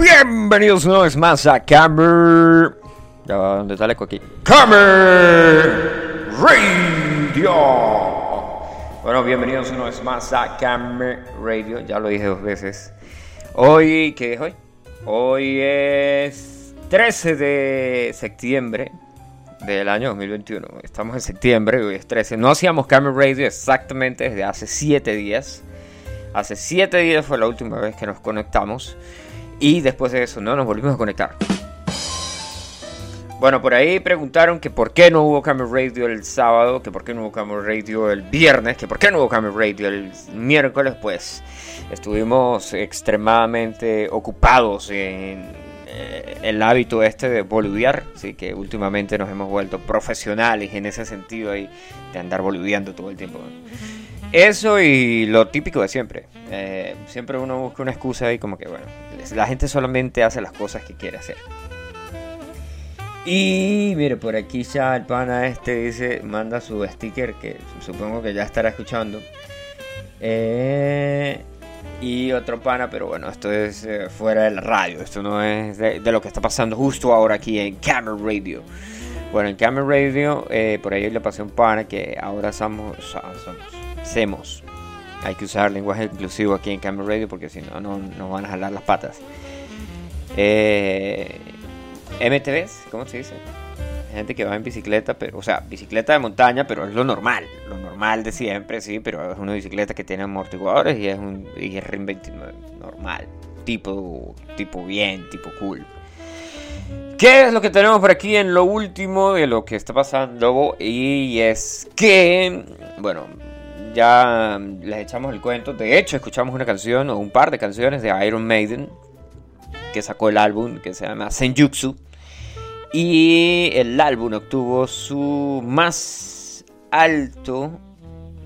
Bienvenidos una vez más a Camer. Ya ¿dónde eco aquí? Camer Radio. Bueno, bienvenidos una vez más a Camer Radio. Ya lo dije dos veces. Hoy, ¿qué es hoy? Hoy es 13 de septiembre del año 2021. Estamos en septiembre, hoy es 13. No hacíamos Camer Radio exactamente desde hace 7 días. Hace 7 días fue la última vez que nos conectamos. Y después de eso no nos volvimos a conectar. Bueno, por ahí preguntaron que por qué no hubo Camera Radio el sábado, que por qué no hubo Camera Radio el viernes, que por qué no hubo Camera Radio el miércoles, pues estuvimos extremadamente ocupados en eh, el hábito este de boludear, así que últimamente nos hemos vuelto profesionales en ese sentido ahí de andar boludeando todo el tiempo. Eso y lo típico de siempre. Eh, siempre uno busca una excusa y como que, bueno, la gente solamente hace las cosas que quiere hacer. Y mire, por aquí ya el pana este dice, manda su sticker que supongo que ya estará escuchando. Eh, y otro pana, pero bueno, esto es eh, fuera de la radio, esto no es de, lo que está pasando justo ahora aquí en Camera Radio. Bueno, en Camera Radio, por ahí le pasé un pana que ahora somos, somos hacemos. Hay que usar lenguaje inclusivo aquí en Camera Radio porque si no, no nos van a jalar las patas. Eh, MTVs, ¿cómo se dice? Gente que va en bicicleta, pero, o sea, bicicleta de montaña, pero es lo normal, lo normal de siempre, sí, pero es una bicicleta que tiene amortiguadores y es un y RIM 29 normal, tipo, tipo bien, tipo cool. ¿Qué es lo que tenemos por aquí en lo último de lo que está pasando? Y es que, bueno, ya les echamos el cuento. De hecho, escuchamos una canción o un par de canciones de Iron Maiden que sacó el álbum que se llama Senjutsu. Y el álbum obtuvo su más alto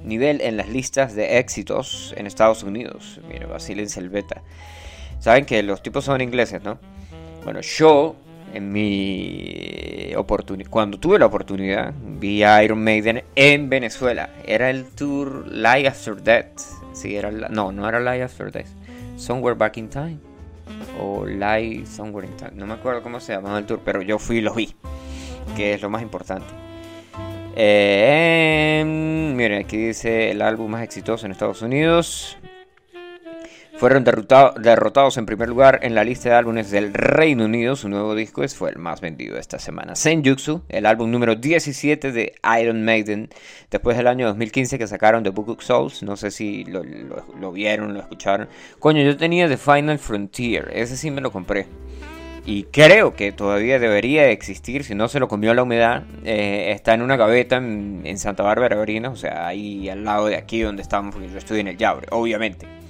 nivel en las listas de éxitos en Estados Unidos. Mira, vacílense el beta. Saben que los tipos son ingleses, ¿no? Bueno, yo en mi oportunidad, cuando tuve la oportunidad, vi a Iron Maiden en Venezuela. Era el tour Live After Death. Sí, era no, no era Live After Death. Somewhere Back in Time. O Live Somewhere in Time. No me acuerdo cómo se llamaba el tour, pero yo fui y lo vi. Que es lo más importante. Eh, miren, aquí dice el álbum más exitoso en Estados Unidos. Fueron derrotados en primer lugar en la lista de álbumes del Reino Unido. Su nuevo disco fue el más vendido esta semana. Senjutsu, el álbum número 17 de Iron Maiden, después del año 2015 que sacaron The Book of Souls. No sé si lo, vieron, lo escucharon. Coño, yo tenía The Final Frontier, ese sí me lo compré. Y creo que todavía debería existir, si no se lo comió la humedad. Eh, está en una gaveta en, Santa Bárbara, Brina, o sea, ahí al lado de aquí donde estamos, porque yo estoy en el Yabre, obviamente.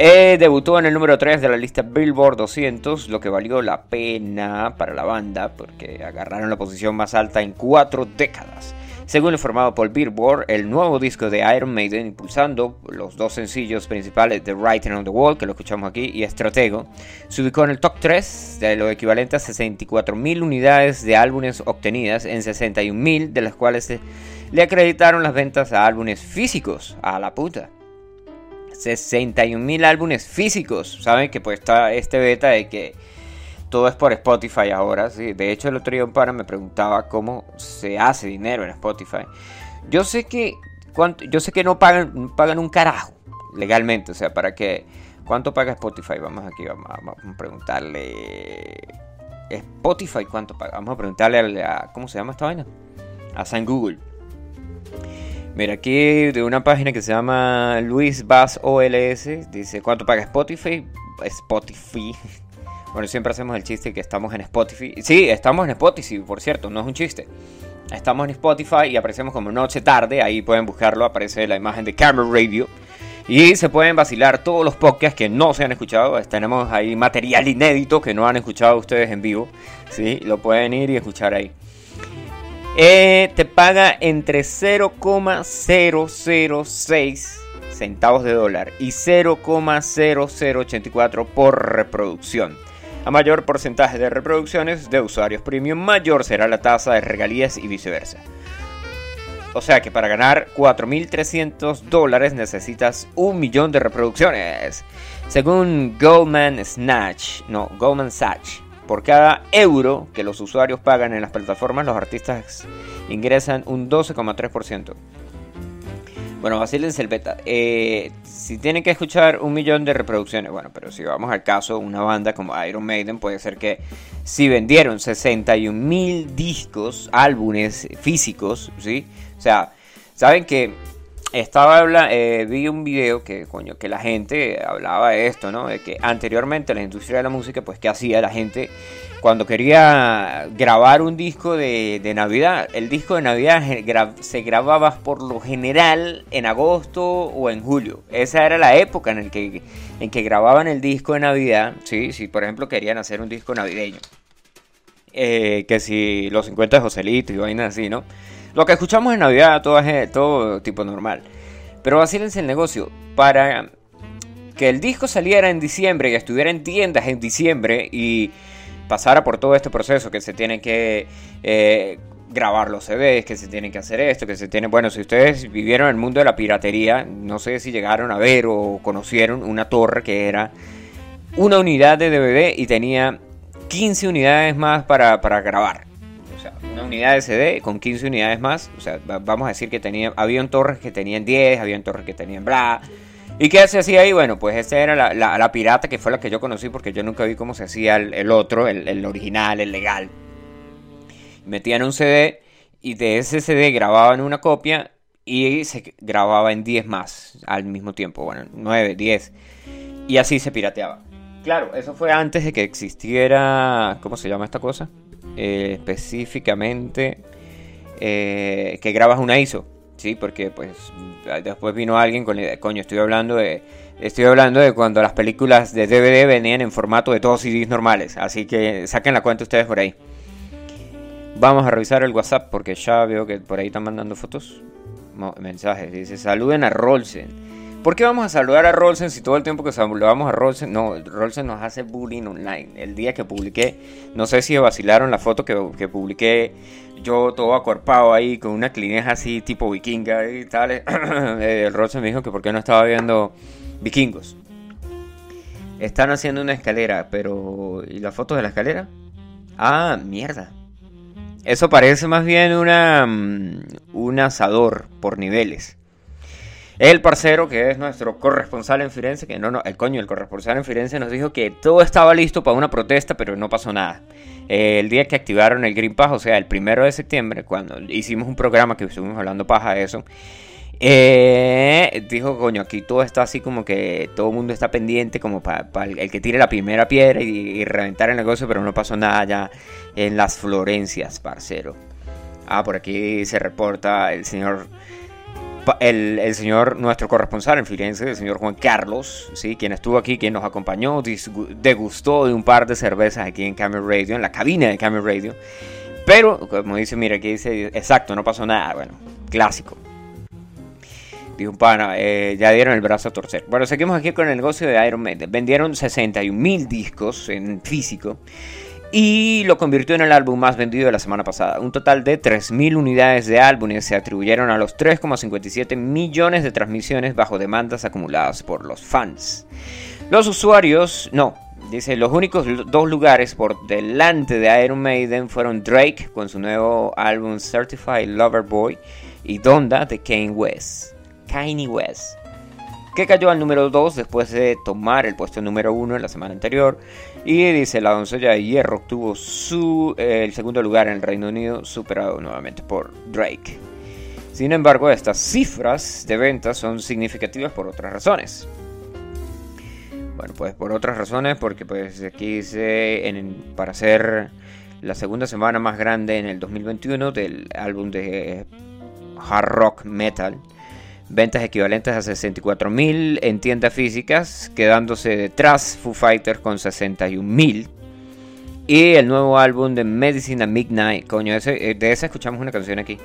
Eh, debutó en el número 3 de la lista Billboard 200, lo que valió la pena para la banda porque agarraron la posición más alta en cuatro décadas. Según informado por Billboard, el nuevo disco de Iron Maiden, impulsando los dos sencillos principales de Writing on the Wall, que lo escuchamos aquí, y Estratego, se ubicó en el top 3 de lo equivalente a 64.000 unidades de álbumes obtenidas, en 61.000 de las cuales le acreditaron las ventas a álbumes físicos. A la puta. 61 mil álbumes físicos. Saben que pues está este beta de que todo es por Spotify ahora. ¿sí? De hecho, el otro día me preguntaba cómo se hace dinero en Spotify. Yo sé que, cuánto, yo sé que no pagan, pagan un carajo legalmente. O sea, para que... ¿Cuánto paga Spotify? Vamos aquí, vamos, a preguntarle... Spotify, ¿cuánto paga? Vamos a preguntarle a... ¿Cómo se llama esta vaina? A San Google. Mira, aquí de una página que se llama Luis Bass OLS, dice, ¿cuánto paga Spotify? Spotify. Bueno, siempre hacemos el chiste que estamos en Spotify. Sí, estamos en Spotify, por cierto, no es un chiste. Estamos en Spotify y aparecemos como noche tarde, ahí pueden buscarlo, aparece la imagen de Camera Radio. Y se pueden vacilar todos los podcasts que no se han escuchado. Tenemos ahí material inédito que no han escuchado ustedes en vivo. ¿sí? Lo pueden ir y escuchar ahí. Eh, te paga entre 0,006 centavos de dólar y 0,0084 por reproducción. A mayor porcentaje de reproducciones de usuarios premium, mayor será la tasa de regalías y viceversa. O sea que para ganar 4.300 dólares necesitas un millón de reproducciones. Según Goldman Snatch, no, Goldman Sachs, por cada euro que los usuarios pagan en las plataformas, los artistas ingresan un 12,3%. Bueno, vacílense el. Eh, si tienen que escuchar un millón de reproducciones, bueno, pero si vamos al caso, una banda como Iron Maiden puede ser que si vendieron 61 mil discos, álbumes físicos, ¿sí? O sea, saben que estaba habla, eh, vi un video que coño que la gente hablaba de esto, ¿no? De que anteriormente la industria de la música, pues qué hacía la gente cuando quería grabar un disco de, Navidad. El disco de Navidad se grababa por lo general en agosto o en julio. Esa era la época en el que en que grababan el disco de Navidad. Sí, si por ejemplo querían hacer un disco navideño. Eh, que si los 50 de Joselito y vainas así, ¿no? Lo que escuchamos en Navidad, todo es todo tipo normal. Pero vacílense el negocio. Para que el disco saliera en diciembre y estuviera en tiendas en diciembre y pasara por todo este proceso que se tiene que eh, grabar los CDs, que se tiene que hacer esto, que se tiene... Bueno, si ustedes vivieron el mundo de la piratería, no sé si llegaron a ver o conocieron una torre que era una unidad de DVD y tenía 15 unidades más para grabar una unidad de CD con 15 unidades más. O sea, vamos a decir que tenía, habían torres que tenían 10, habían torres que tenían bla. ¿Y qué se hacía ahí? Bueno, pues esta era la, la, pirata que fue la que yo conocí porque yo nunca vi cómo se hacía el, otro, el, original, el legal. Metían un CD y de ese CD grababan una copia y se grababa en 10 más al mismo tiempo. Bueno, 9, 10. Y así se pirateaba. Claro, eso fue antes de que existiera... ¿Cómo se llama esta cosa? Eh, específicamente eh, que grabas una ISO, ¿sí? Porque pues después vino alguien con la coño, estoy hablando de estoy hablando de cuando las películas de DVD venían en formato de todos CDs normales, así que saquen la cuenta ustedes por ahí. Vamos a revisar el WhatsApp porque ya veo que por ahí están mandando fotos, mensajes. Dice, saluden a Rolsen. ¿Por qué vamos a saludar a Rolsen si todo el tiempo que saludamos a Rolsen, no, Rolsen nos hace bullying online? El día que publiqué, no sé si vacilaron la foto que, publiqué yo todo acorpado ahí con una clineja así tipo vikinga y tal. eh, Rolsen me dijo que por qué no estaba viendo vikingos. Están haciendo una escalera, pero ¿y la foto de la escalera? Ah, mierda. Eso parece más bien una mm, un asador por niveles. El parcero, que es nuestro corresponsal en Firenze, que no, no, el coño, el corresponsal en Firenze nos dijo que todo estaba listo para una protesta, pero no pasó nada. Eh, el día que activaron el Green Pass, o sea, el primero de septiembre, cuando hicimos un programa que estuvimos hablando paja de eso, eh, dijo, coño, aquí todo está así como que todo el mundo está pendiente como para el, que tire la primera piedra y, y, reventar el negocio, pero no pasó nada ya en las Florencias, parcero. Ah, por aquí se reporta el señor el, señor, nuestro corresponsal en Firenze, el señor Juan Carlos, ¿sí? quien estuvo aquí, quien nos acompañó, degustó de un par de cervezas aquí en Camel Radio, en la cabina de Camel Radio. Pero, como dice, mira, aquí dice, exacto, no pasó nada, bueno, clásico. Dijo un pana, eh, ya dieron el brazo a torcer. Bueno, seguimos aquí con el negocio de Iron Maiden. Vendieron 61 mil discos en físico y lo convirtió en el álbum más vendido de la semana pasada. Un total de 3.000 unidades de álbumes se atribuyeron a los 3,57 millones de transmisiones bajo demandas acumuladas por los fans. Los usuarios, no, dice, los únicos dos lugares por delante de Iron Maiden fueron Drake con su nuevo álbum Certified Lover Boy y Donda de Kanye West. Kanye West que cayó al número 2 después de tomar el puesto número 1 en la semana anterior. Y dice, la doncella de hierro obtuvo su, eh, el segundo lugar en el Reino Unido, superado nuevamente por Drake. Sin embargo, estas cifras de ventas son significativas por otras razones. Bueno, pues por otras razones, porque pues aquí dice, en, para ser la segunda semana más grande en el 2021 del álbum de hard rock metal, ventas equivalentes a 64.000 en tiendas físicas, quedándose detrás Foo Fighters con 61.000. Y el nuevo álbum de Medicine at Midnight, coño, eh, de ese escuchamos una canción aquí,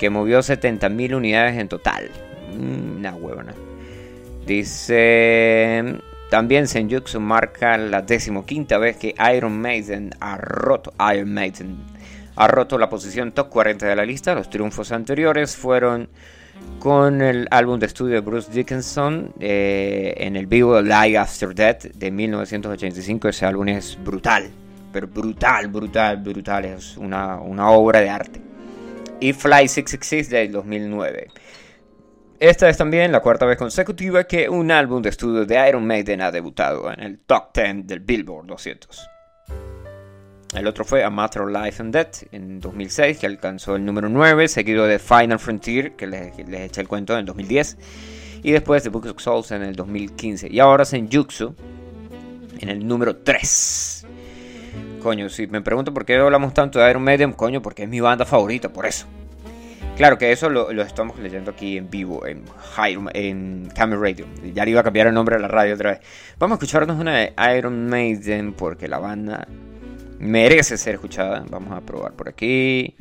que movió 70.000 unidades en total. Mm, una huevona. Dice, también Senjutsu marca la decimoquinta vez que Iron Maiden ha roto, Iron Maiden ha roto la posición top 40 de la lista. Los triunfos anteriores fueron con el álbum de estudio de Bruce Dickinson eh, en el vivo Live After Death de 1985. Ese álbum es brutal, pero brutal, brutal, brutal. Es una, una obra de arte. Y Fly 666 del 2009. Esta es también la cuarta vez consecutiva que un álbum de estudio de Iron Maiden ha debutado en el top 10 del Billboard 200. El otro fue A Matter of Life and Death en 2006, que alcanzó el número 9, seguido de Final Frontier, que les, eché el cuento en 2010, y después de Book of Souls en el 2015. Y ahora Senjutsu en el número 3. Coño, si me pregunto por qué hablamos tanto de Iron Maiden, coño, porque es mi banda favorita, por eso. Claro que eso lo, estamos leyendo aquí en vivo, en, en Camera Radio. Ya le iba a cambiar el nombre a la radio otra vez. Vamos a escucharnos una de Iron Maiden porque la banda merece ser escuchada. Vamos a probar por aquí.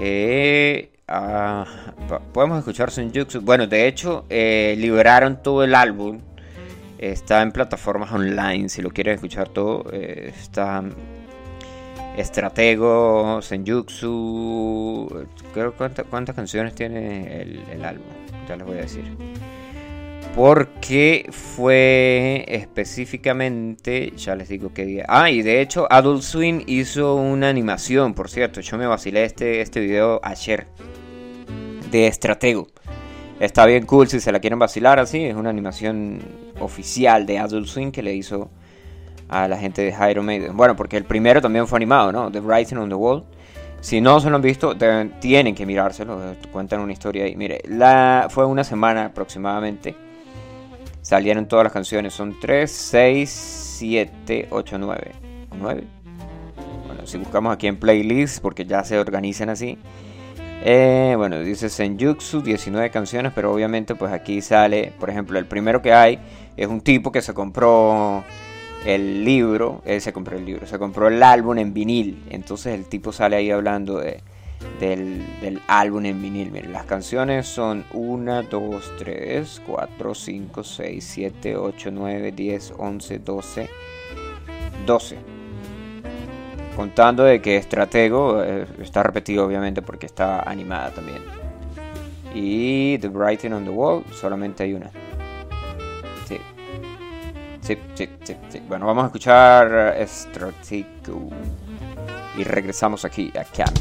Eh, ah, podemos escuchar Senjutsu. Bueno, de hecho, eh, liberaron todo el álbum. Está en plataformas online. Si lo quieren escuchar todo, eh, está Estratego, Senjutsu. Creo cuántas canciones tiene el álbum. Ya les voy a decir porque fue específicamente, ya les digo qué día. Ah, y de hecho Adult Swim hizo una animación, por cierto, yo me vacilé este, este video ayer de Estratego. Está bien cool si se la quieren vacilar así, es una animación oficial de Adult Swim que le hizo a la gente de Iron Maiden. Bueno, porque el primero también fue animado, ¿no? The Writing on the Wall. Si no se lo han visto, tienen que mirárselo. Cuentan una historia ahí. Mire, la, fue una semana aproximadamente salieron todas las canciones. Son 3, 6, 7, 8, 9. 9. Bueno, si buscamos aquí en playlist, porque ya se organizan así. Eh, bueno, dice Senjutsu, 19 canciones, pero obviamente pues aquí sale, por ejemplo, el primero que hay es un tipo que se compró el libro, se compró el libro, se compró el álbum en vinil, entonces el tipo sale ahí hablando de, del, álbum en vinil. Miren, las canciones son 1, 2, 3, 4, 5, 6, 7, 8, 9, 10, 11, 12, 12. Contando de que Estratego eh, está repetido obviamente porque está animada también. Y The Writing on the Wall solamente hay una. Sí. Sí, sí, sí, sí. Bueno, vamos a escuchar Estratego. Y regresamos aquí a Camp.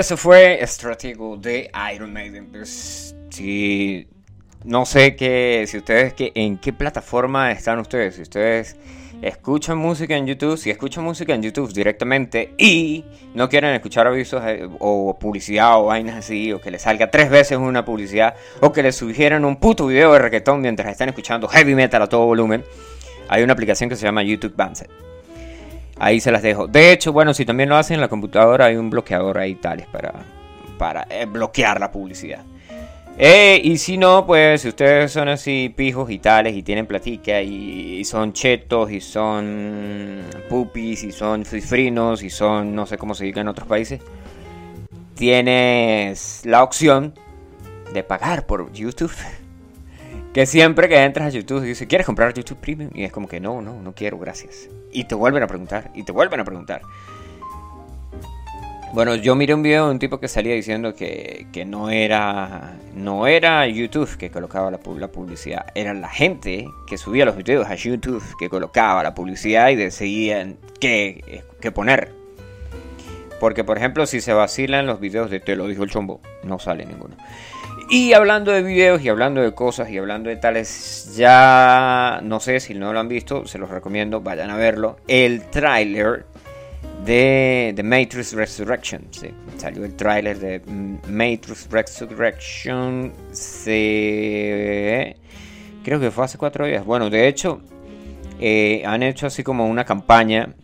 Eso fue Estratego de Iron Maiden. Pues, si no sé qué, si ustedes, que, en qué plataforma están ustedes. Si ustedes escuchan música en YouTube, si escuchan música en YouTube directamente y no quieren escuchar avisos eh, o publicidad o vainas así, o que les salga tres veces una publicidad, o que les sugieran un puto video de reggaetón mientras están escuchando heavy metal a todo volumen, hay una aplicación que se llama YouTube Bandset. Ahí se las dejo. De hecho, bueno, si también lo hacen en la computadora, hay un bloqueador ahí tales para, para eh, bloquear la publicidad. Eh, y si no, pues si ustedes son así pijos y tales y tienen platica y, son chetos y son pupis y son cifrinos y son no sé cómo se diga en otros países, tienes la opción de pagar por YouTube. Que siempre que entras a YouTube dice, ¿quieres comprar YouTube Premium? Y es como que no, no, no quiero, gracias. Y te vuelven a preguntar, y te vuelven a preguntar. Bueno, yo miré un video de un tipo que salía diciendo que, no era no era YouTube que colocaba la, publicidad, era la gente que subía los videos a YouTube que colocaba la publicidad y decidían qué, qué poner. Porque, por ejemplo, si se vacilan los videos de Te lo dijo el chombo, no sale ninguno. Y hablando de videos y hablando de cosas y hablando de tales, ya no sé si no lo han visto, se los recomiendo, vayan a verlo. El tráiler de The Matrix Resurrection. salió el tráiler de Matrix Resurrection. Se... Creo que fue hace cuatro días. Bueno, de hecho, eh, han hecho así como una campaña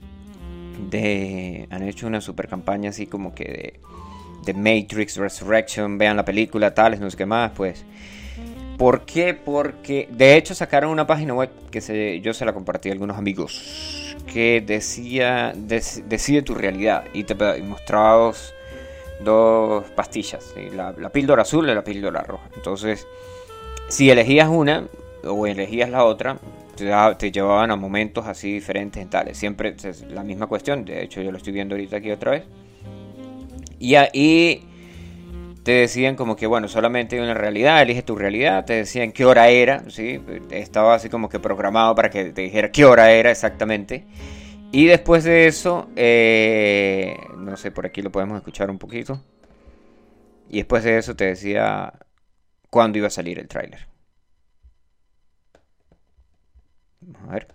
de... Han hecho una super campaña así como que de, de Matrix Resurrection. Vean la película, tales, no sé qué más, pues... ¿Por qué? Porque de hecho sacaron una página web que se, yo se la compartí a algunos amigos que decía decide tu realidad y te mostraba dos, pastillas, la, píldora azul y la píldora roja. Entonces, si elegías una o elegías la otra, te, llevaban a momentos así diferentes en tales. Siempre es la misma cuestión, de hecho yo lo estoy viendo ahorita aquí otra vez. Y ahí te decían como que, bueno, solamente hay una realidad, elige tu realidad, te decían qué hora era, ¿sí? Estaba así como que programado para que te dijera qué hora era exactamente. Y después de eso, eh, no sé, por aquí lo podemos escuchar un poquito. Y después de eso te decía cuándo iba a salir el tráiler. Vamos a ver.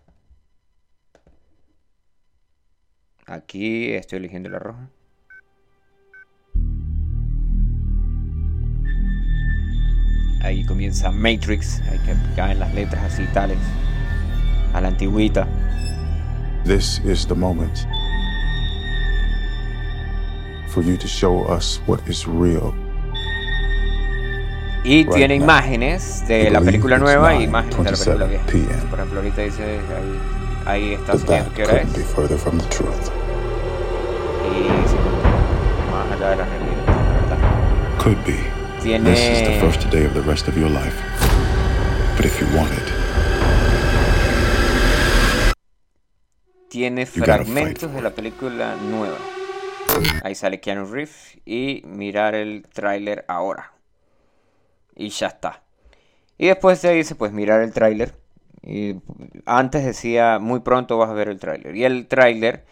Aquí estoy eligiendo la roja. Ahí comienza Matrix, hay que caen las letras así tales, a la antigüita. This is the moment for you to show us what is real. Y tiene imágenes de la película nueva y imágenes de la película vieja. Por ejemplo, ahorita dice ahí, ahí está siguiendo qué hora es. Y más allá de la realidad, la verdad. Could be. Tiene... This is the first day of the rest of your life. But if you want it, tiene fragmentos de la película nueva. Ahí sale Keanu Reeves y mirar el tráiler ahora. Y ya está. Y después de dice pues mirar el tráiler. Y antes decía muy pronto vas a ver el tráiler. Y el tráiler,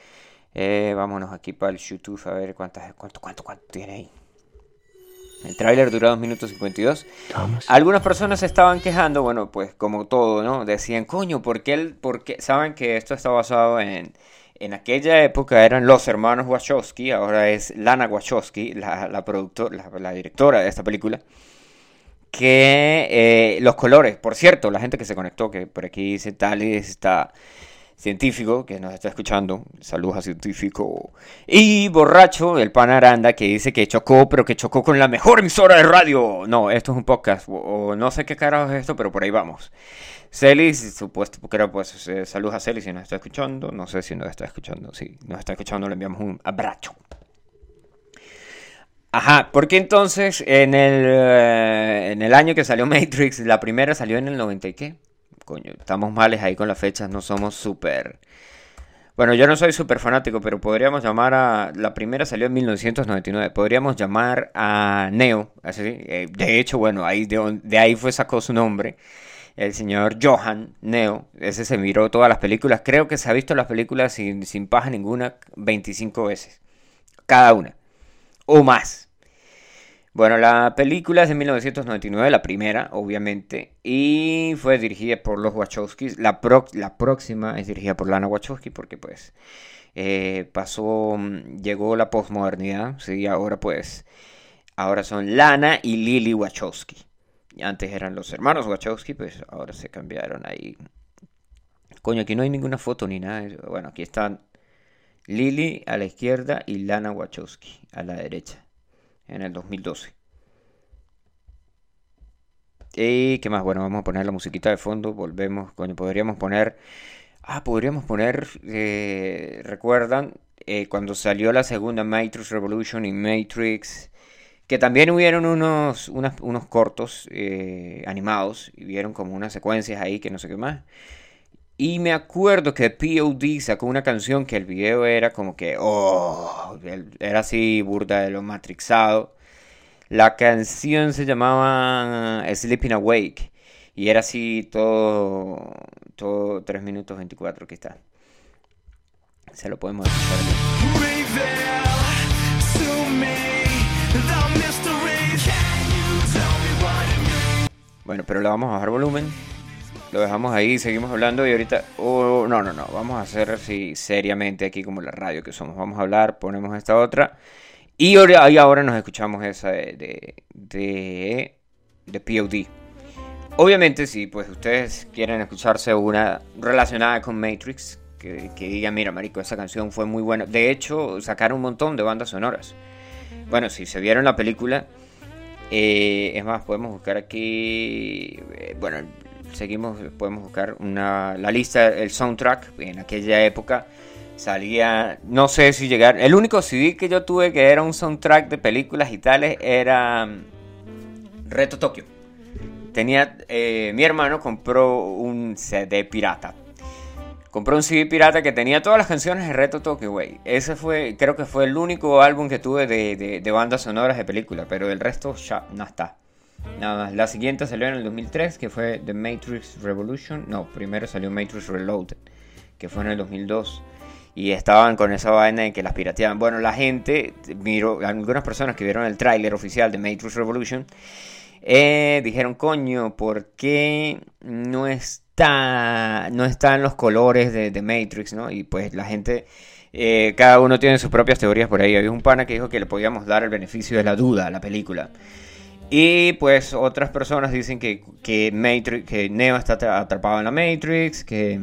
eh, vámonos aquí para el YouTube a ver cuántas, cuánto, cuánto, cuánto tiene ahí. El tráiler dura 2 minutos 52. Algunas personas se estaban quejando, bueno, pues como todo, ¿no? Decían, coño, ¿por qué, el, por qué? Saben que esto está basado en... En aquella época eran los hermanos Wachowski, ahora es Lana Wachowski, la, la, la, directora de esta película. Que eh, los colores, por cierto, la gente que se conectó, que por aquí dice tal y está científico que nos está escuchando, saludos a científico, y borracho, el pan Aranda, que dice que chocó, pero que chocó con la mejor emisora de radio. No, esto es un podcast, o, no sé qué carajo es esto, pero por ahí vamos. Celis, supuesto, creo pues, eh, saludos a Celis si nos está escuchando, no sé si nos está escuchando, si nos está escuchando le enviamos un abrazo. Ajá, porque entonces en el, eh, en el año que salió Matrix, la primera salió en el 90 y qué? Estamos males ahí con las fechas, no somos súper... Bueno, yo no soy súper fanático, pero podríamos llamar a... La primera salió en 1999. Podríamos llamar a Neo. Así, eh, de hecho, bueno, ahí de, ahí fue sacó su nombre. El señor Johan Neo. Ese se miró todas las películas. Creo que se ha visto las películas sin, sin paja ninguna 25 veces. Cada una. o más. Bueno, la película es de 1999, la primera, obviamente, y fue dirigida por los Wachowskis. La, la próxima es dirigida por Lana Wachowski, porque pues eh, pasó, mm, llegó la posmodernidad, sí, ahora pues, ahora son Lana y Lily Wachowski. Antes eran los hermanos Wachowski, pues ahora se cambiaron ahí. Coño, aquí no hay ninguna foto ni nada. Bueno, aquí están Lily a la izquierda y Lana Wachowski a la derecha en el 2012. Y qué más, bueno, vamos a poner la musiquita de fondo, volvemos, coño, podríamos poner, ah, podríamos poner, eh, recuerdan, eh, cuando salió la segunda Matrix Revolution y Matrix, que también hubieron unos, unos cortos eh, animados, y vieron como unas secuencias ahí que no sé qué más. Y me acuerdo que POD sacó una canción que el video era como que, oh, era así burda de lo matrixado. La canción se llamaba Sleeping Awake y era así todo, todo 3 minutos 24 que está. Se lo podemos escuchar Bueno, pero le vamos a bajar volumen lo dejamos ahí, seguimos hablando y ahorita, oh, no, no, no, vamos a hacer así seriamente aquí como la radio que somos, vamos a hablar, ponemos esta otra y ahora, nos escuchamos esa de, de, de, POD. Obviamente si pues ustedes quieren escucharse una relacionada con Matrix, que, que digan, mira, marico, esa canción fue muy buena. De hecho, sacaron un montón de bandas sonoras. Bueno, si se vieron la película, eh, es más, podemos buscar aquí, eh, bueno, seguimos, podemos buscar una, la lista, el soundtrack, en aquella época salía, no sé si llegar, el único CD que yo tuve que era un soundtrack de películas y tales era mm, Reto Tokio. Tenía, eh, mi hermano compró un CD pirata. Compró un CD pirata que tenía todas las canciones de Reto Tokio, güey. Ese fue, creo que fue el único álbum que tuve de, de, de bandas sonoras de película, pero el resto ya no está. Nada más. La siguiente salió en el 2003, que fue The Matrix Revolution. No, primero salió Matrix Reloaded, que fue en el 2002. Y estaban con esa vaina de que las pirateaban. Bueno, la gente, miró, algunas personas que vieron el tráiler oficial de Matrix Revolution, eh, dijeron, coño, ¿por qué no está, no están los colores de, de Matrix? ¿no? Y pues la gente... Eh, cada uno tiene sus propias teorías por ahí. Había un pana que dijo que le podíamos dar el beneficio de la duda a la película. Y pues otras personas dicen que, que, Matrix, que Neo está atrapado en la Matrix, que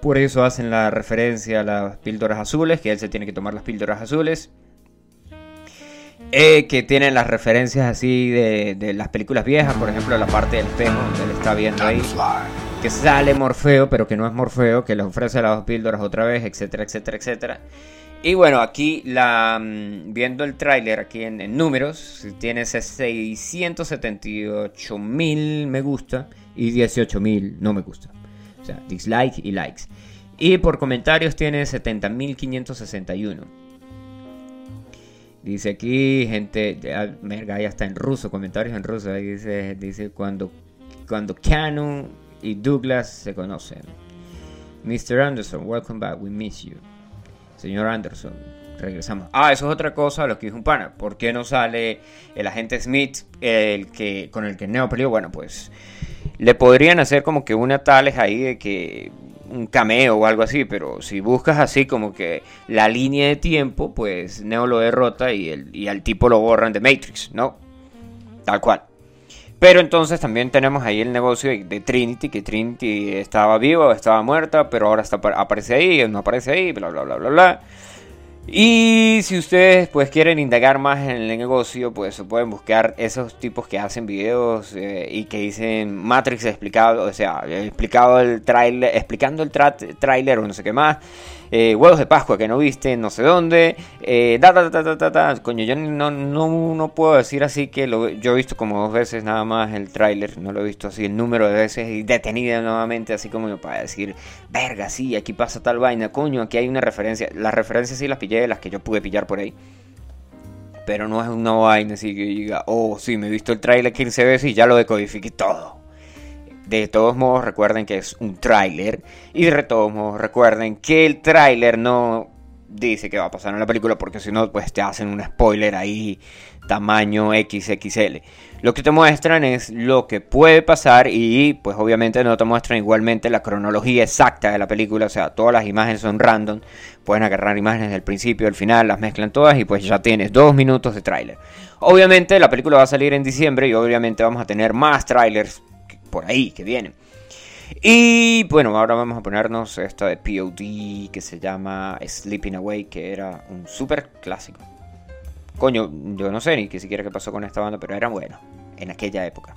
por eso hacen la referencia a las píldoras azules, que él se tiene que tomar las píldoras azules. Eh, que tienen las referencias así de, las películas viejas, por ejemplo la parte del espejo que él está viendo ahí, que sale Morfeo, pero que no es Morfeo, que le ofrece las dos píldoras otra vez, etcétera, etcétera, etcétera. Y bueno, aquí mm, viendo el tráiler aquí en, números, tiene 678 mil me gusta y 18 mil no me gusta. O sea, dislike y likes. Y por comentarios tiene 70.561. Dice aquí, gente, merga, ya está en ruso, comentarios en ruso. Ahí dice, dice cuando, cuando Canon y Douglas se conocen. Mr. Anderson, welcome back, we miss you. Señor Anderson, regresamos. Ah, eso es otra cosa, lo que dijo un pana. ¿Por qué no sale el agente Smith, el que con el que Neo peleó? Bueno, pues le podrían hacer como que una tales ahí de que un cameo o algo así, pero si buscas así como que la línea de tiempo, pues Neo lo derrota y, el, y al tipo lo borran de Matrix, ¿no? Tal cual. Pero entonces también tenemos ahí el negocio de Trinity, que Trinity estaba viva o estaba muerta, pero ahora está, aparece ahí, no aparece ahí, bla, bla, bla, bla, bla. Y si ustedes pues quieren indagar más en el negocio, pues pueden buscar esos tipos que hacen videos eh, y que dicen Matrix explicado, o sea, explicado el trailer, explicando el trailer o no sé qué más. Eh, huevos de Pascua que no viste no sé dónde. Eh, da, da, da, da, da, Coño, yo no, no, no puedo decir así que lo, yo he visto como dos veces nada más el tráiler. No lo he visto así el número de veces y detenida nuevamente así como para decir, verga, sí, aquí pasa tal vaina. Coño, aquí hay una referencia. Las referencias sí las pillé de las que yo pude pillar por ahí. Pero no es una vaina así que diga, oh, sí, me he visto el tráiler 15 veces y ya lo decodifiqué todo. De todos modos, recuerden que es un tráiler. Y de todos modos, recuerden que el tráiler no dice que va a pasar en la película porque si no pues te hacen un spoiler ahí tamaño XXL. Lo que te muestran es lo que puede pasar y pues obviamente no te muestran igualmente la cronología exacta de la película, o sea, todas las imágenes son random, pueden agarrar imágenes del principio, del final, las mezclan todas y pues ya tienes dos minutos de tráiler. Obviamente la película va a salir en diciembre y obviamente vamos a tener más trailers por ahí que vienen. Y bueno, ahora vamos a ponernos esta de POD que se llama Sleeping Away, que era un super clásico. Coño, yo no sé ni qué siquiera qué pasó con esta banda, pero eran buenos en aquella época.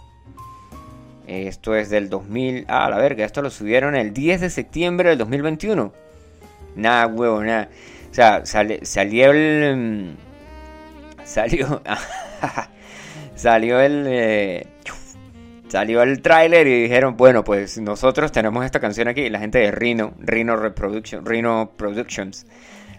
Esto es del 2000. Ah, la verga, esto lo subieron el 10 de septiembre del 2021. Nada, huevo, nada. O sea, salió el. Mm, salió. salió el. Eh, salió el tráiler y dijeron, bueno, pues nosotros tenemos esta canción aquí. La gente de Rhino, Rhino Reproduction, Rhino Productions,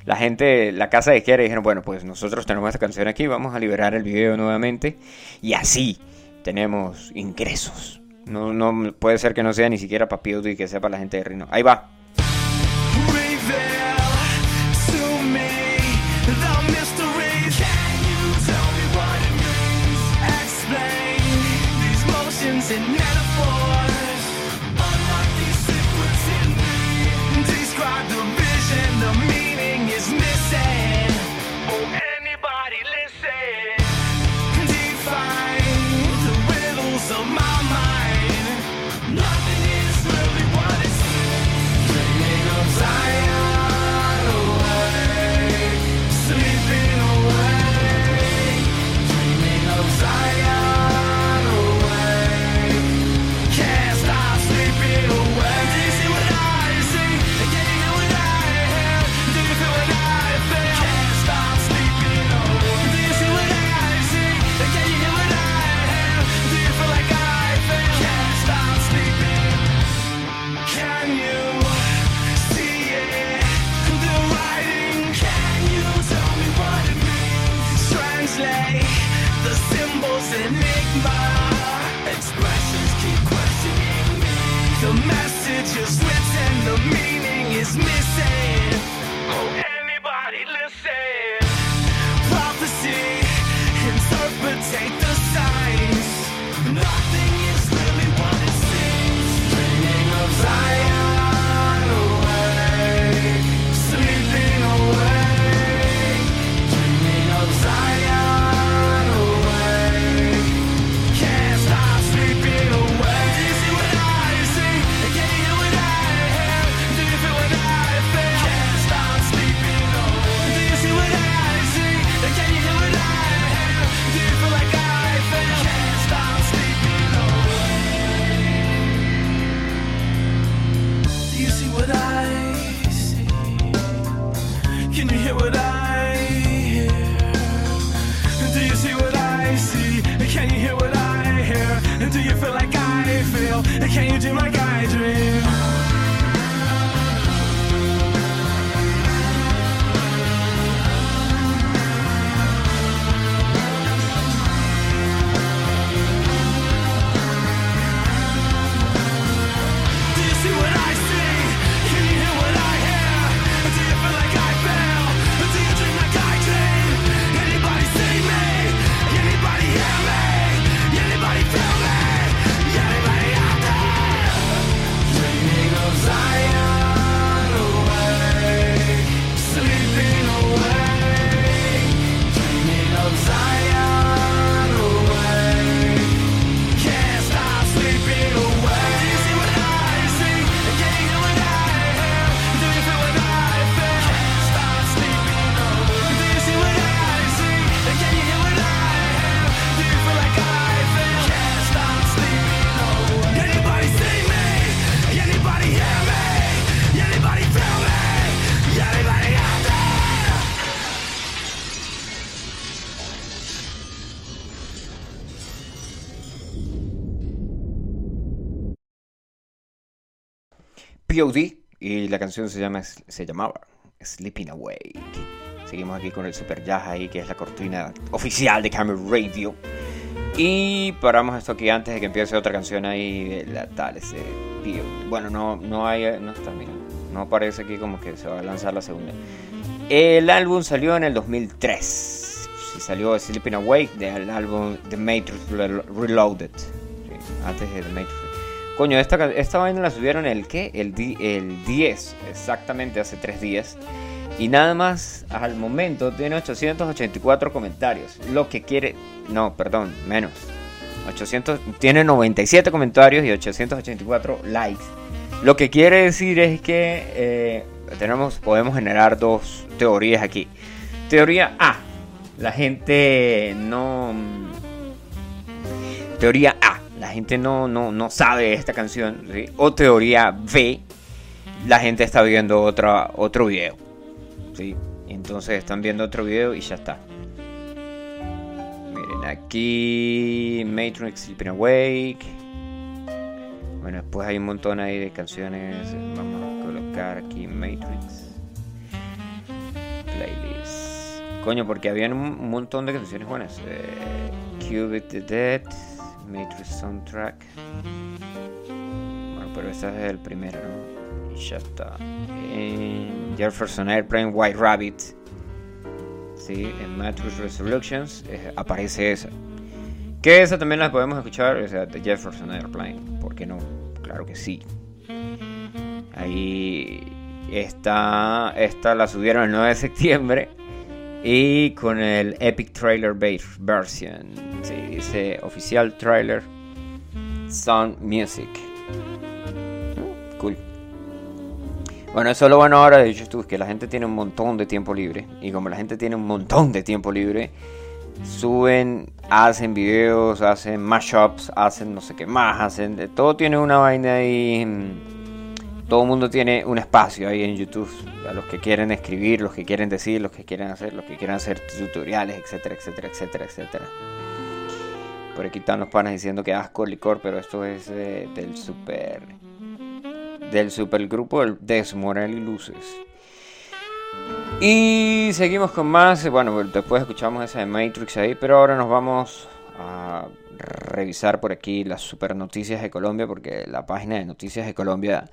la gente, la casa de izquierda dijeron, bueno, pues nosotros tenemos esta canción aquí, vamos a liberar el video nuevamente y así tenemos ingresos. No, no puede ser que no sea ni siquiera para y que sea para la gente de Rhino. Ahí va. Y la canción se, llama, se llamaba Sleeping Away. Seguimos aquí con el Super Jazz ahí, que es la cortina oficial de Camera Radio. Y paramos esto aquí antes de que empiece otra canción ahí de la tal, ese Bueno, no, no hay, no está, mira, no aparece aquí como que se va a lanzar la segunda. El álbum salió en el 2003. Sí, salió Sleeping Awake del álbum The Matrix Reloaded. Sí, antes de The Matrix. Coño, esta, esta vaina la subieron el qué? El, el 10, exactamente hace 3 días. Y nada más al momento tiene 884 comentarios. Lo que quiere. No, perdón, menos. 800, tiene 97 comentarios y 884 likes. Lo que quiere decir es que eh, tenemos, podemos generar dos teorías aquí. Teoría A. La gente no... Teoría A. La gente no, no, no sabe esta canción. O teoría B. La gente está viendo otra, otro video. ¿sí? Entonces están viendo otro video y ya está. Miren aquí. Matrix Sleeping Awake. Bueno, después hay un montón ahí de canciones. Vamos a colocar aquí Matrix. Playlist. Coño, porque habían un montón de canciones buenas. Eh, Cubit the Dead. Matrix Soundtrack. Bueno, pero esta es el primero, ¿no? Y ya está. En Jefferson Airplane, White Rabbit. Sí, en Matrix Resurrections eh, aparece esa. Que esa también la podemos escuchar, o sea, de Jefferson Airplane. ¿Por qué no? Claro que sí. Ahí está. Esta la subieron el 9 de septiembre. Y con el Epic Trailer Version. Sí, dice oficial trailer. Sound Music. Mm, cool. Bueno, eso es lo bueno ahora de YouTube, que la gente tiene un montón de tiempo libre. Y como la gente tiene un montón de tiempo libre, suben, hacen videos, hacen mashups, hacen no sé qué más, hacen todo tiene una vaina ahí. Todo el mundo tiene un espacio ahí en YouTube. A los que quieren escribir, los que quieren decir, los que quieren hacer, los que quieren hacer tutoriales, etcétera, etcétera, etcétera, etcétera. Por aquí están los panas diciendo que asco licor, pero esto es eh, del super del supergrupo del Desmoral y Luces. Y seguimos con más. Bueno, después escuchamos esa de Matrix ahí, pero ahora nos vamos a revisar por aquí las super noticias de Colombia, porque la página de noticias de Colombia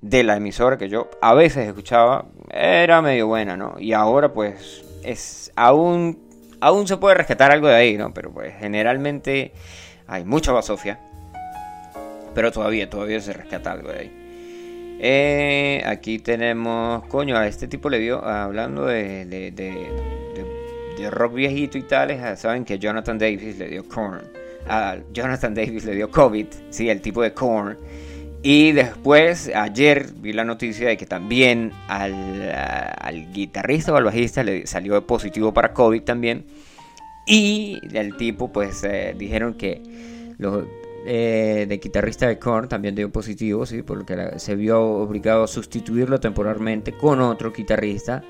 de la emisora que yo a veces escuchaba era medio buena, ¿no? Y ahora pues es aún aún se puede rescatar algo de ahí, ¿no? Pero pues generalmente hay mucha basofia. Pero todavía, todavía se rescata algo de ahí. Eh, aquí tenemos, coño, a este tipo le dio, hablando de, de, de, rock viejito y tales, ah, saben que Jonathan Davis le dio corn. A Jonathan Davis le dio COVID, sí, el tipo de corn. Y después, ayer vi la noticia de que también al, al guitarrista o al bajista le salió positivo para COVID también. Y el tipo, pues, eh, dijeron que los eh, de guitarrista de Korn también dio positivo, ¿sí? porque se vio obligado a sustituirlo temporalmente con otro guitarrista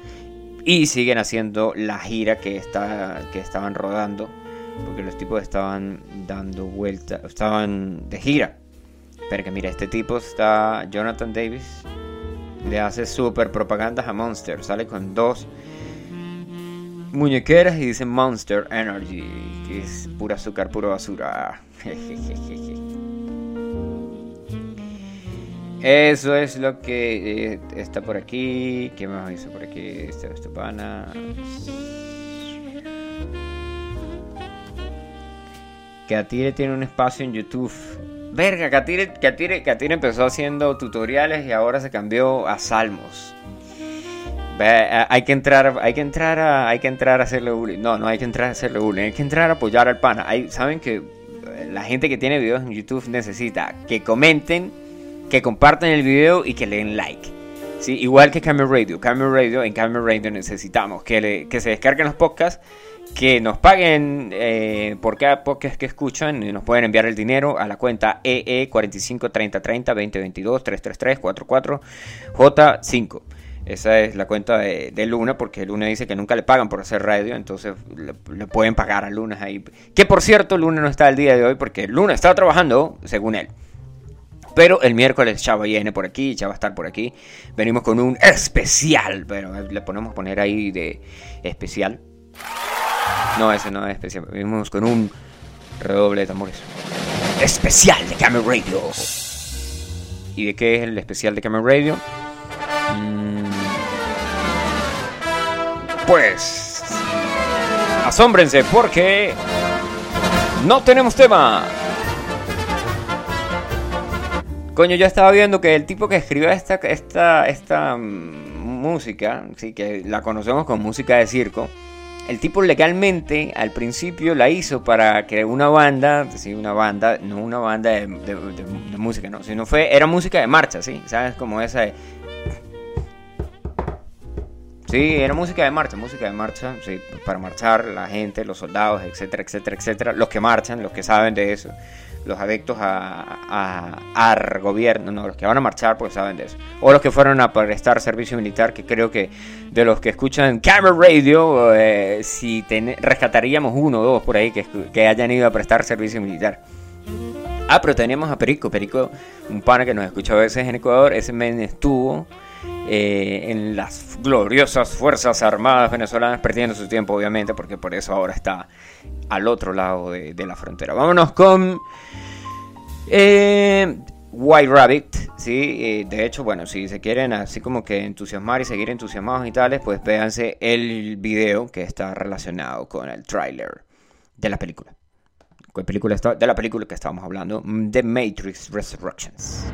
y siguen haciendo la gira que, está, que estaban rodando, porque los tipos estaban dando vuelta, estaban de gira. Pero que mira, este tipo está, Jonathan Davis, le hace super propagandas a Monster, sale con dos muñequeras y dice Monster Energy, que es pura azúcar, pura basura. Eso es lo que eh, está por aquí. ¿Qué más hizo por aquí? Este, este pana. Que Atire tiene un espacio en YouTube. Verga, Katire, Katire, Katire empezó haciendo tutoriales y ahora se cambió a salmos. Hay que entrar, hay que entrar a, hay que entrar a hacerle bullying. No, no hay que entrar a hacerle bullying. Hay que entrar a apoyar al pana. Hay, Saben que la gente que tiene videos en YouTube necesita que comenten, que compartan el video y que le den like. ¿sí? Igual que Camera Radio. Camera Radio, en Camera Radio necesitamos que, que se descarguen los podcasts, que nos paguen eh, por cada que escuchan y nos pueden enviar el dinero a la cuenta EE 45 30 30 20 22 333 44 J5. Esa es la cuenta de, Luna, porque Luna dice que nunca le pagan por hacer radio, entonces le, pueden pagar a Luna ahí. Que por cierto, Luna no está el día de hoy porque Luna está trabajando, según él. Pero el miércoles Chava viene por aquí, Chava va a estar por aquí. Venimos con un especial, pero le ponemos poner ahí de especial. No, ese no es especial. Venimos con un redoble de tambores. Especial de Camera Radio. ¿Y de qué es el especial de Camera Radio? Mm. pues asómbrense porque no tenemos tema. Coño, yo estaba viendo que el tipo que escribió esta, esta, esta mm, música, sí, que la conocemos como música de circo, el tipo legalmente al principio la hizo para que una banda, sí, una banda, no una banda de, música, no, sino fue, era música de marcha, sí, ¿sabes? Como esa de... Sí, era música de marcha, música de marcha, sí, para marchar la gente, los soldados, etcétera, etcétera, etcétera, los que marchan, los que saben de eso los adeptos a, al gobierno, no, los que van a marchar porque saben de eso, o los que fueron a prestar servicio militar, que creo que de los que escuchan Camera Radio, eh, si rescataríamos uno o dos por ahí que, que hayan ido a prestar servicio militar. Ah, pero tenemos a Perico, Perico, un pana que nos escucha a veces en Ecuador, ese men estuvo eh, en las gloriosas Fuerzas Armadas venezolanas, perdiendo su tiempo obviamente, porque por eso ahora está al otro lado de, la frontera. Vámonos con eh, White Rabbit, ¿sí? Eh, de hecho, bueno, si se quieren así como que entusiasmar y seguir entusiasmados y tales, pues véanse el video que está relacionado con el tráiler de la película. película de la película que estábamos hablando? The Matrix Resurrections.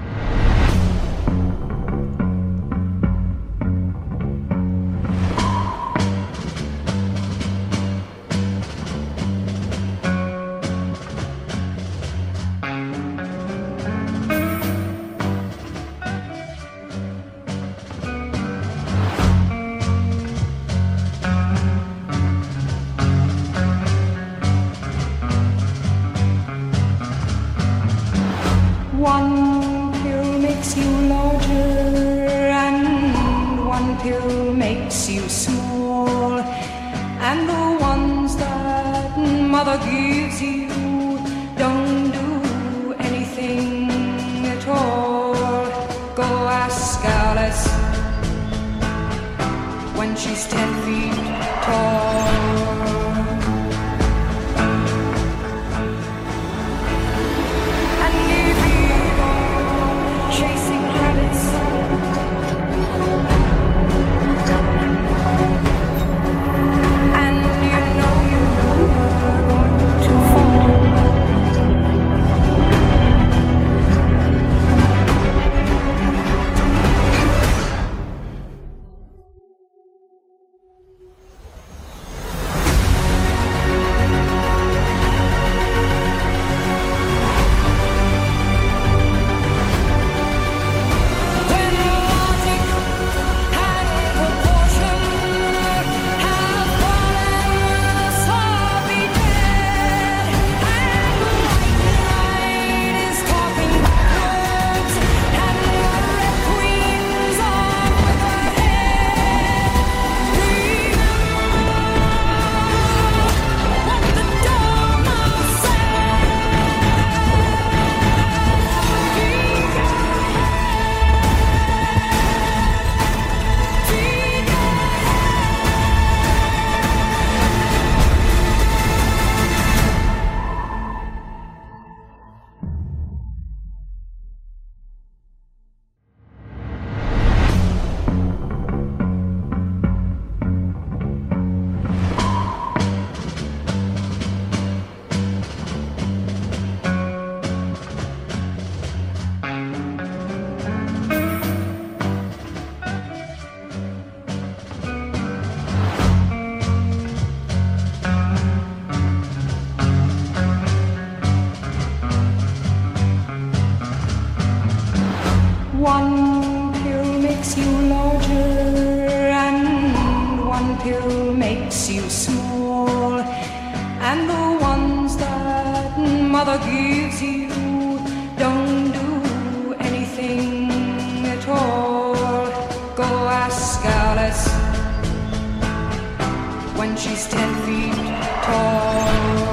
scarlet when she's ten feet tall.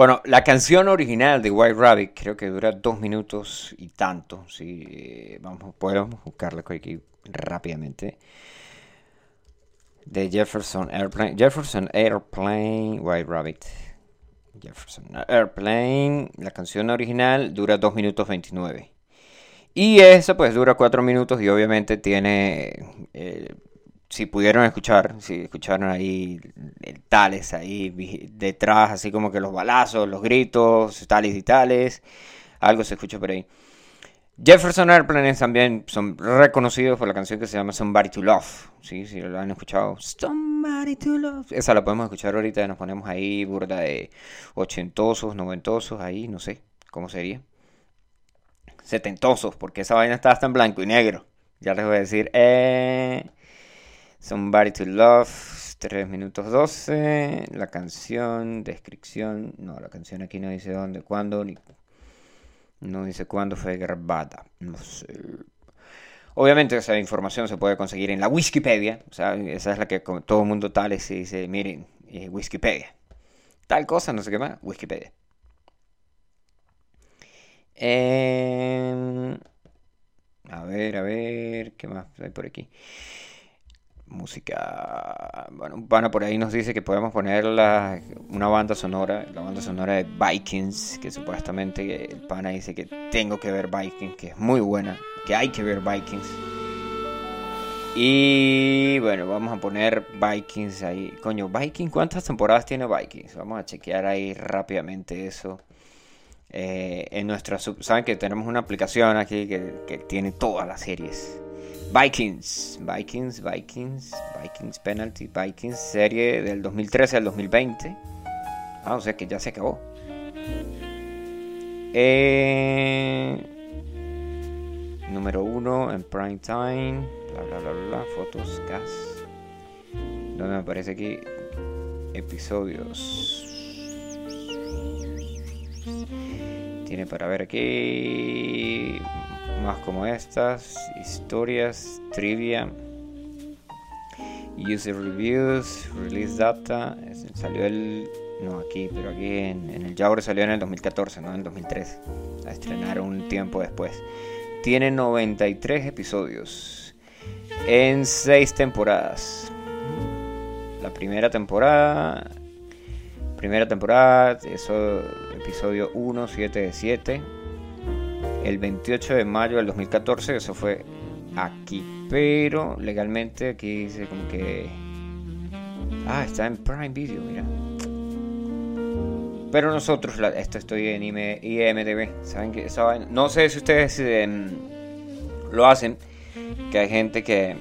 Bueno, la canción original de White Rabbit creo que dura dos minutos y tanto. Sí, eh, vamos, podemos buscarla aquí rápidamente. De Jefferson Airplane. Jefferson Airplane White Rabbit. Jefferson Airplane. La canción original dura 2 minutos 29. Y esa pues dura 4 minutos y obviamente tiene eh, si pudieron escuchar, si escucharon ahí tales ahí detrás, así como que los balazos, los gritos, tales y tales, algo se escucha por ahí. Jefferson Airplanes también son reconocidos por la canción que se llama Somebody to Love. Si lo han escuchado, Somebody to Love. Esa la podemos escuchar ahorita, nos ponemos ahí burda de ochentosos, noventosos, ahí, no sé cómo sería. Setentosos, porque esa vaina está hasta en blanco y negro. Ya les voy a decir, eh, Somebody to Love, 3 minutos 12. La canción, descripción. No, la canción aquí no dice dónde, cuándo, ni. No dice cuándo fue grabada. No sé. Obviamente esa información se puede conseguir en la Wikipedia. O sea, esa es la que todo el mundo tal y se dice, miren, eh, Wikipedia. Tal cosa, no sé qué más, Wikipedia. Em, a ver, a ver, ¿qué más hay por aquí? Música. Bueno, bueno, por ahí nos dice que podemos poner una banda sonora, la banda sonora de Vikings, que supuestamente el pana dice que tengo que ver Vikings, que es muy buena, que hay que ver Vikings. Y bueno, vamos a poner Vikings ahí. Coño, Vikings, ¿cuántas temporadas tiene Vikings? Vamos a chequear ahí rápidamente eso. Eh, en nuestra saben que tenemos una aplicación aquí que tiene todas las series Vikings, Vikings, Vikings, Vikings Penalty, Vikings, serie del 2013 al 2020. Ah, o sea que ya se acabó. Eh, número uno en prime time, bla bla bla bla, fotos, gas. Donde me aparece aquí episodios. Tiene para ver aquí más como estas, historias, trivia, user reviews, release data, salió el, no aquí, pero aquí en, el Jaguar salió en el 2014, no en el 2013, a estrenar un tiempo después. Tiene 93 episodios en 6 temporadas. La primera temporada, primera temporada, eso, episodio 1, 7 de 7 el 28 de mayo del 2014, eso fue aquí, pero legalmente aquí dice como que... Ah, está en Prime Video, mira. Pero nosotros, esto estoy en IMDB, ¿saben que No sé si ustedes em, lo hacen, que hay gente que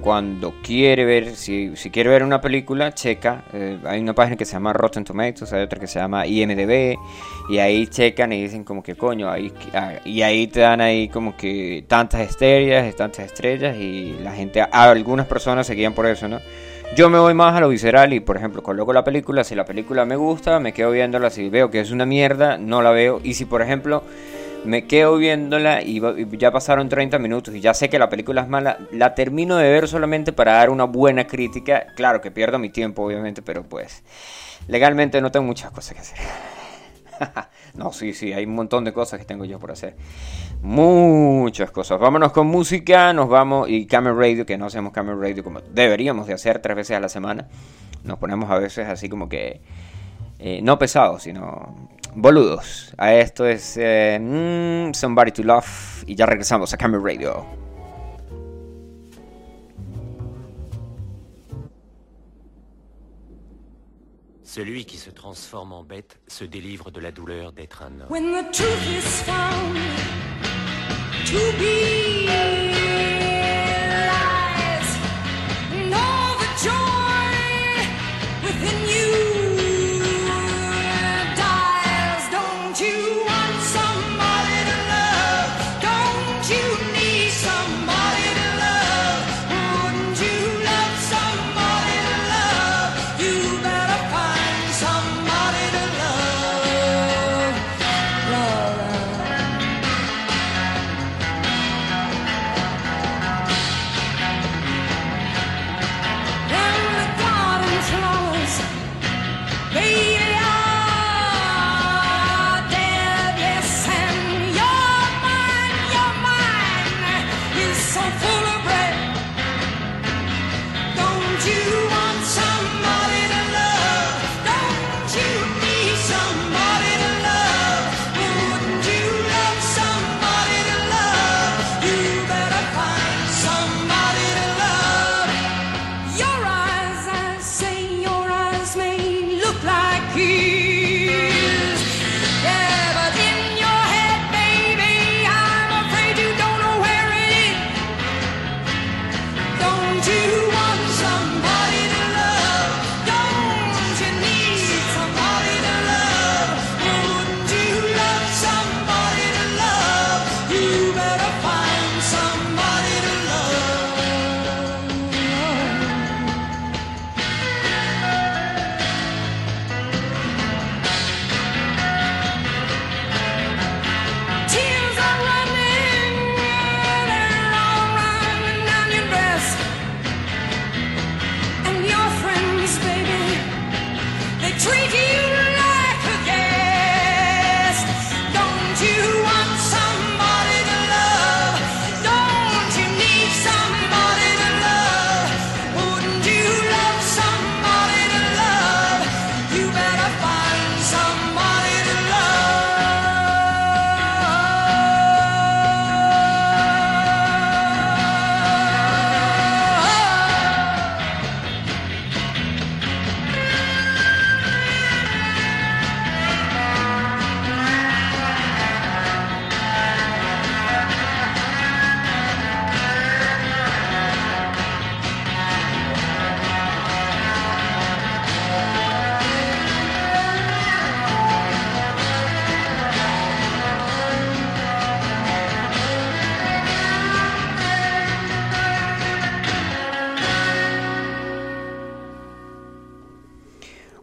cuando quiere ver, si, si quiere ver una película, checa. Eh, hay una página que se llama Rotten Tomatoes, hay otra que se llama IMDB, y ahí checan y dicen como que coño, ahí, ah, y ahí te dan ahí como que tantas estrellas, tantas estrellas, y la gente, algunas personas se guían por eso, ¿no? Yo me voy más a lo visceral y, por ejemplo, coloco la película, si la película me gusta, me quedo viéndola, si veo que es una mierda, no la veo, y si, por ejemplo me quedo viéndola y, ya pasaron 30 minutos y ya sé que la película es mala, la termino de ver solamente para dar una buena crítica. Claro que pierdo mi tiempo, obviamente, pero pues legalmente no tengo muchas cosas que hacer. no, sí, sí, hay un montón de cosas que tengo yo por hacer. Muchas cosas. Vámonos con música, nos vamos y Camera Radio, que no hacemos Camera Radio como deberíamos de hacer tres veces a la semana. Nos ponemos a veces así como que... Eh, no pesados, sino boludos. A esto es eh, mm, Somebody to Love y ya regresamos a Camera Radio. Celui qui se transforme en bête se délivre de la douleur d'être un homme. When the truth is found to be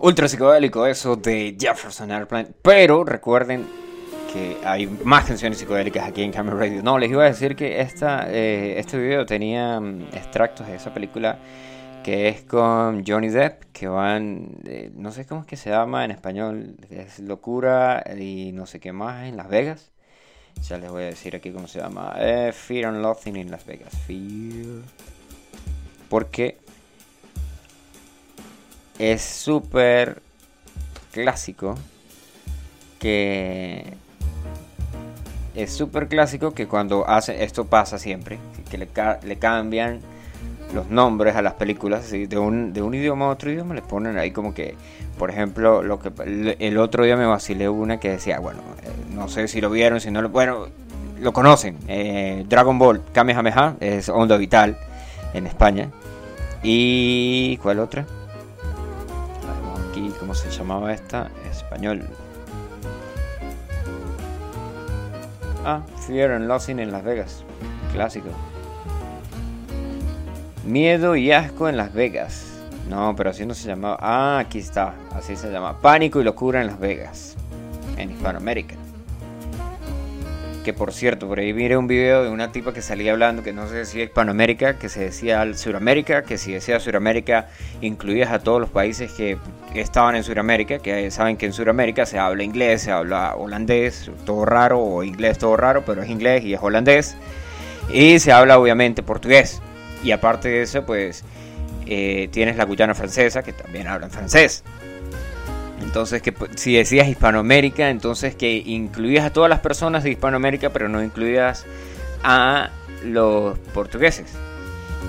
Ultra psicodélico eso de Jefferson Airplane. Pero recuerden que hay más canciones psicodélicas aquí en Camera Radio. No, les iba a decir que esta, eh, este video tenía mm, extractos de esa película que es con Johnny Depp, que van, eh, no sé cómo es que se llama en español, es Locura y no sé qué más en Las Vegas. Ya les voy a decir aquí cómo se llama. Eh, Fear and Loathing en Las Vegas. Fear. Porque es súper clásico que es súper clásico que cuando hace esto pasa siempre que le, le cambian los nombres a las películas así, de un, de un idioma a otro idioma le ponen ahí como que por ejemplo lo que el, el otro día me vacilé una que decía bueno eh, no sé si lo vieron si no lo bueno lo conocen eh, Dragon Ball Kamehameha es onda vital en España y ¿cuál otra? Vamos aquí, ¿cómo se llamaba esta? Español. Ah, Fear and Loathing en Las Vegas. Clásico. Miedo y asco en Las Vegas. No, pero así no se llamaba. Ah, aquí está. Así se llama. Pánico y locura en Las Vegas. En Hispanoamérica. Que por cierto, por ahí miré un video de una tipa que salía hablando que no se decía Hispanoamérica, que se decía Suramérica, que si decía Suramérica incluías a todos los países que estaban en Suramérica, que saben que en Suramérica se habla inglés, se habla holandés, todo raro, o inglés todo raro, pero es inglés y es holandés, y se habla obviamente portugués. Y aparte de eso, pues eh, tienes la Guyana francesa, que también hablan francés. Entonces, que p- si decías Hispanoamérica, entonces que incluías a todas las personas de Hispanoamérica, pero no incluías a los portugueses.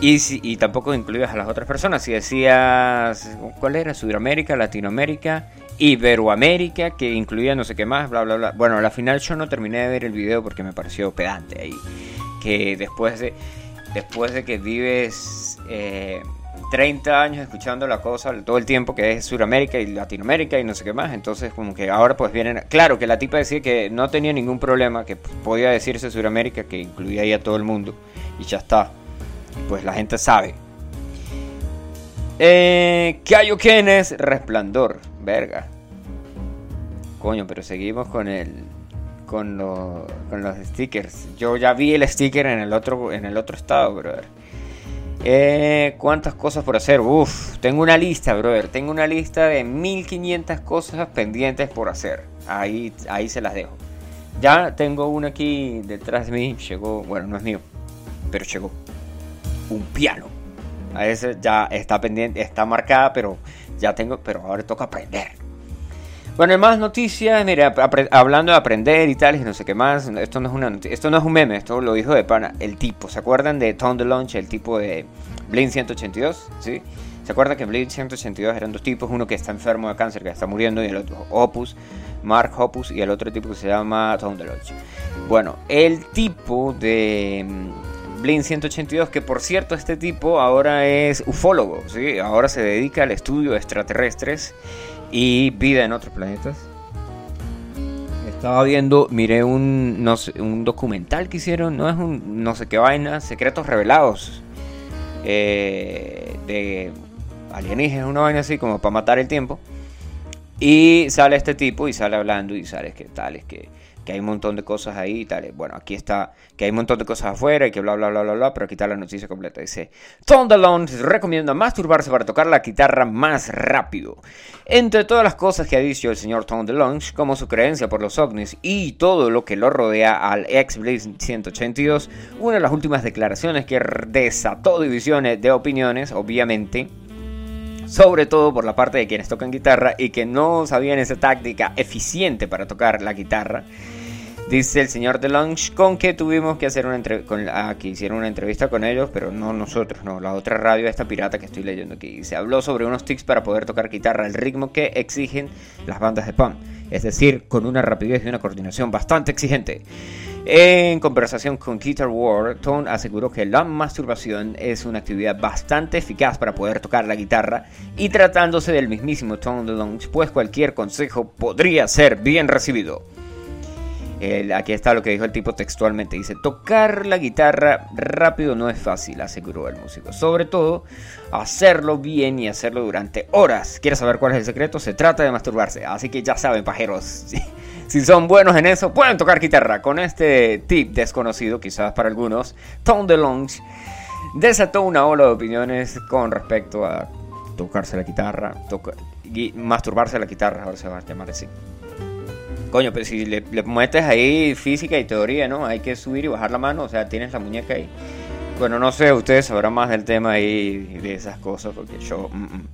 Y, si- y tampoco incluías a las otras personas. Si decías, ¿cuál era? Sudamérica, Latinoamérica, Iberoamérica, que incluía no sé qué más, bla, bla, bla. Bueno, a la final yo no terminé de ver el video porque me pareció pedante ahí. Que después de, después de que vives eh, 30 años escuchando la cosa todo el tiempo que es Sudamérica y Latinoamérica y no sé qué más, entonces como que ahora pues vienen... Claro que la tipa decía que no tenía ningún problema, que podía decirse Sudamérica, que incluía ahí a todo el mundo y ya está. Pues la gente sabe. Eh, Kaioken Resplandor, verga. Coño, pero seguimos con el con los con los stickers. Yo ya vi el sticker en el otro en el otro estado, brother. Eh, ¿Cuántas cosas por hacer? Uf, tengo una lista, brother. Tengo una lista de 1500 cosas pendientes por hacer. Ahí, ahí se las dejo. Ya tengo una aquí detrás de mí. Llegó, bueno, no es mío. pero llegó. Un piano. A ese ya está pendiente, está marcada, pero ya tengo, pero ahora toca aprender. Bueno, hay más noticias, mira, hablando de aprender y tal, y no sé qué más, esto no es una esto no es un meme, esto lo dijo de pana, el tipo, ¿se acuerdan de Tom DeLonge, el tipo de Blink 182? ¿Sí? ¿Se acuerdan que en Blink 182 eran dos tipos, uno que está enfermo de cáncer, que está muriendo, y el otro Opus, Mark Opus, y el otro tipo que se llama Tom DeLonge. Bueno, el tipo de mm, Blink 182, que por cierto este tipo ahora es ufólogo, ¿sí? ahora se dedica al estudio de extraterrestres y vida en otros planetas. Estaba viendo, miré un, no un documental que hicieron, no es un no sé qué vaina, secretos revelados eh, de alienígenas, una vaina así como para matar el tiempo. Y sale este tipo y sale hablando y sale que tal, es que, que hay un montón de cosas ahí y tal. Bueno, aquí está, que hay un montón de cosas afuera y que bla bla bla bla bla, pero aquí está la noticia completa. Dice, Thunderlord recomienda masturbarse para tocar la guitarra más rápido. Entre todas las cosas que ha dicho el señor Tom DeLonge, como su creencia por los ovnis y todo lo que lo rodea al ex Blaze 182, una de las últimas declaraciones que desató divisiones de opiniones, obviamente, sobre todo por la parte de quienes tocan guitarra y que no sabían esa táctica eficiente para tocar la guitarra. Dice el señor DeLonge con que tuvimos que hacer una entrevista, que hicieron una entrevista con ellos, pero no nosotros, no, la otra radio, esta pirata que estoy leyendo aquí. Se habló sobre unos tics para poder tocar guitarra al ritmo que exigen las bandas de punk, es decir, con una rapidez y una coordinación bastante exigente. En conversación con Guitar World, Tone aseguró que la masturbación es una actividad bastante eficaz para poder tocar la guitarra y tratándose del mismísimo Tone DeLonge, pues cualquier consejo podría ser bien recibido. El- aquí está lo que dijo el tipo textualmente. Dice, tocar la guitarra rápido no es fácil, aseguró el músico. Sobre todo, hacerlo bien y hacerlo durante horas. ¿Quieres saber cuál es el secreto? Se trata de masturbarse. Así que ya saben, pajeros. Si, son buenos en eso, pueden tocar guitarra. Con este tip desconocido, quizás para algunos, Tom DeLonge desató una ola de opiniones con respecto a tocarse la guitarra, masturbarse la guitarra, ahora se va a llamar así. Coño, pero si le, le metes ahí física y teoría, ¿no? Hay que subir y bajar la mano, o sea, tienes la muñeca ahí. Bueno, no sé, ustedes sabrán más del tema ahí, de esas cosas, porque yo... mm, mm.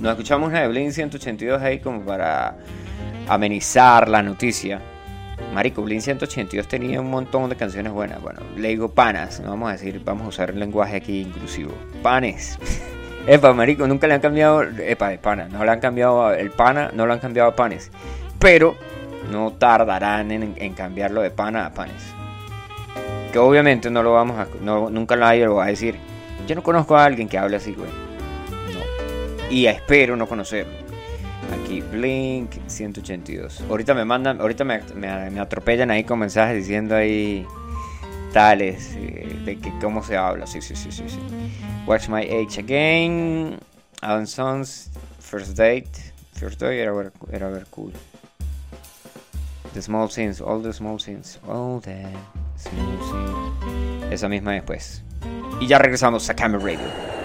Nos escuchamos una de Blink 182 ahí como para amenizar la noticia. Marico, Blink 182 tenía un montón de canciones buenas. Bueno, le digo panas, no vamos a decir, vamos a usar el lenguaje aquí inclusivo. Panes. Epa, marico, nunca le han cambiado, epa, de pana, no le han cambiado el pana, no lo han cambiado a panes. Pero no tardarán en, cambiarlo de pana a panes. Que obviamente no lo vamos a, no, nunca nadie lo va a decir. Yo no conozco a alguien que hable así, güey. No. Y espero no conocerlo. Aquí, Blink 182. Ahorita me mandan, ahorita me, me- atropellan ahí con mensajes diciendo ahí tales eh, de que cómo se habla. Sí, sí, sí, sí, sí. Watch My Age Again. Alan Sons. First Date. First Date era era ver cool. The Small Sins. All the Small Sins. All the Small Sins. Esa misma después. Y ya regresamos a Camera Radio.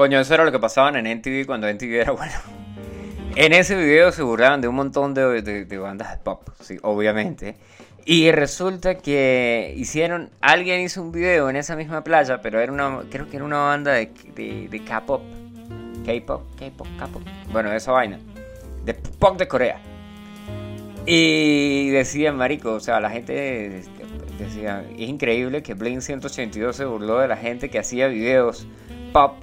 Coño, eso era lo que pasaban en NTV cuando NTV era bueno. En ese video se burlaban de un montón de, de- de bandas de pop, sí, obviamente. Y resulta que hicieron, alguien hizo un video en esa misma playa, pero era una, creo que era una banda de, de, de K-pop. K-pop, K-pop, K-pop. Bueno, esa vaina. De pop de Corea. Y decían, marico, o sea, la gente decía, es increíble que Blink 182 se burló de la gente que hacía videos pop,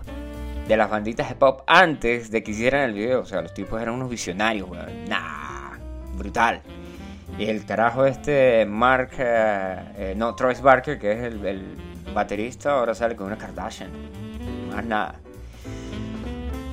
de las banditas de pop, antes de que hicieran el video. O sea, los tipos eran unos visionarios, weón. Nah, brutal. Y el carajo este, Mark, eh, eh, no, Troy Barker, que es el, el baterista, ahora sale con una Kardashian. Más nada.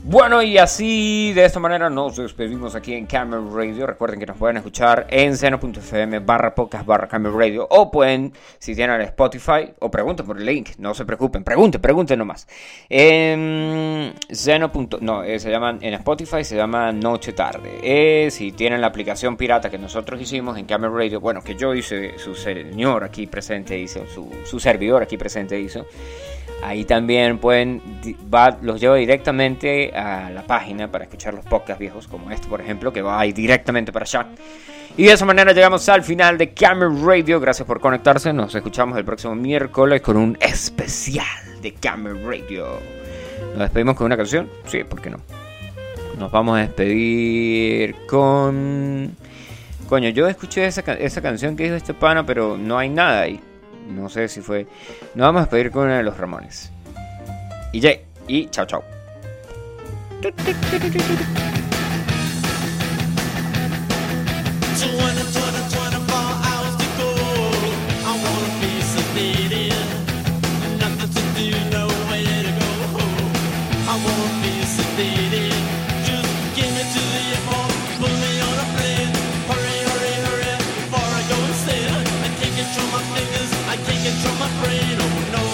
Bueno, y así de esta manera nos despedimos aquí en Camera Radio. Recuerden que nos pueden escuchar en seno.fm barra podcast barra Camera Radio. O pueden, si tienen Spotify, o pregunten por el link. No se preocupen, pregunten, pregunten nomás. En seno. punto- No, eh, se llaman en Spotify, se llama Noche Tarde. Eh, si tienen la aplicación pirata que nosotros hicimos en Camera Radio, bueno, que yo hice, su señor aquí presente hizo, su, su servidor aquí presente hizo. Ahí también pueden, los lleva directamente a la página para escuchar los podcasts viejos, como este, por ejemplo, que va ahí directamente para allá. Y de esa manera llegamos al final de Camera Radio. Gracias por conectarse. Nos escuchamos el próximo miércoles con un especial de Camera Radio. Nos despedimos con una canción. Sí, ¿por qué no? Nos vamos a despedir con. Coño, yo escuché esa, esa canción que dijo este pana, pero no hay nada ahí. No sé si fue. Nos vamos a despedir con una de los Ramones. Y ya, y chao, chao. they don't know.